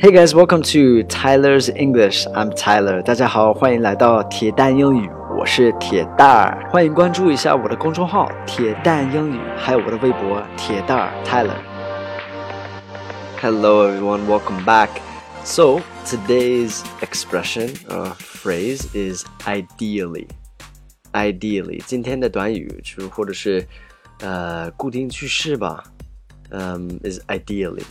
Hey guys, welcome to Tyler's English. I'm Tyler. 大家好，欢迎来到铁蛋英语，我是铁蛋儿。欢迎关注一下我的公众号“铁蛋英语”，还有我的微博“铁蛋儿 Tyler”。Hello everyone, welcome back. So today's expression or phrase is ideally. Ideally，今天的短语就或者是呃固定句式吧，嗯、um,，is ideally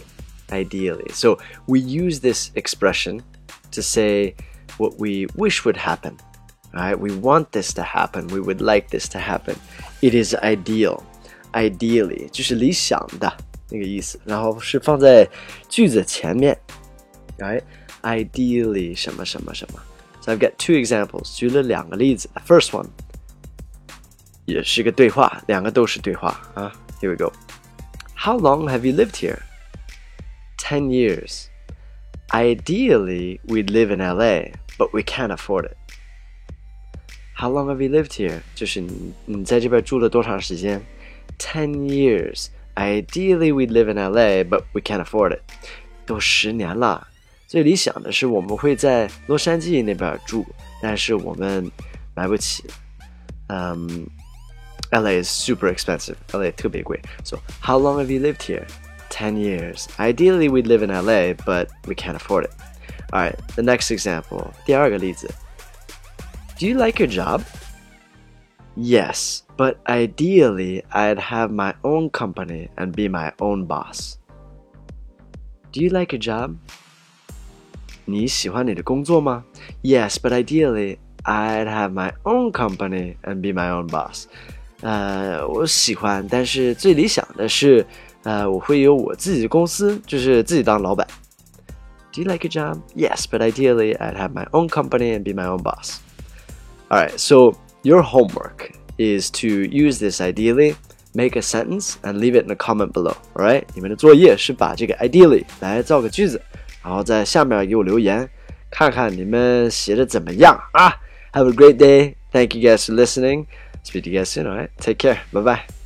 ideally. So we use this expression to say what we wish would happen. Right? We want this to happen. We would like this to happen. It is ideal. Ideally 就是理想的那个意思，然后是放在句子前面。Right? Ideally 什么什么什么。So I've got two examples. 举了两个例子。The first one 也是个对话，两个都是对话啊。Here we go. How long have you lived here? 10 years. Ideally, we'd live in LA, but we can't afford it. How long have you lived here? 就是你你在这边住了多长时间？Ten years. Ideally, we'd live in LA, but we can't afford it. 都十年了。最理想的是我们会在洛杉矶那边住，但是我们买不起。嗯、um,，LA is super expensive. LA 特别贵。So, how long have you lived here? 10 years. Ideally, we'd live in LA, but we can't afford it. All right, the next example. 第二个例子. Do you like your job? Yes, but ideally, I'd have my own company and be my own boss. Do you like your job? 你喜欢你的工作吗? Yes, but ideally, I'd have my own company and be my own boss. 呃，我喜欢，但是最理想的是。 呃，我会有我自己的公司，就是自己当老板。Do you like a job? Yes, but ideally I'd have my own company and be my own boss. Alright, so your homework is to use this ideally, make a sentence, and leave it in a comment below. Alright，你们的作业是把这个 ideally 来造个句子，然后在下面给我留言，看看你们写的怎么样啊。Have a great day. Thank you guys for listening. Speak to you guys soon. Alright, take care. Bye bye.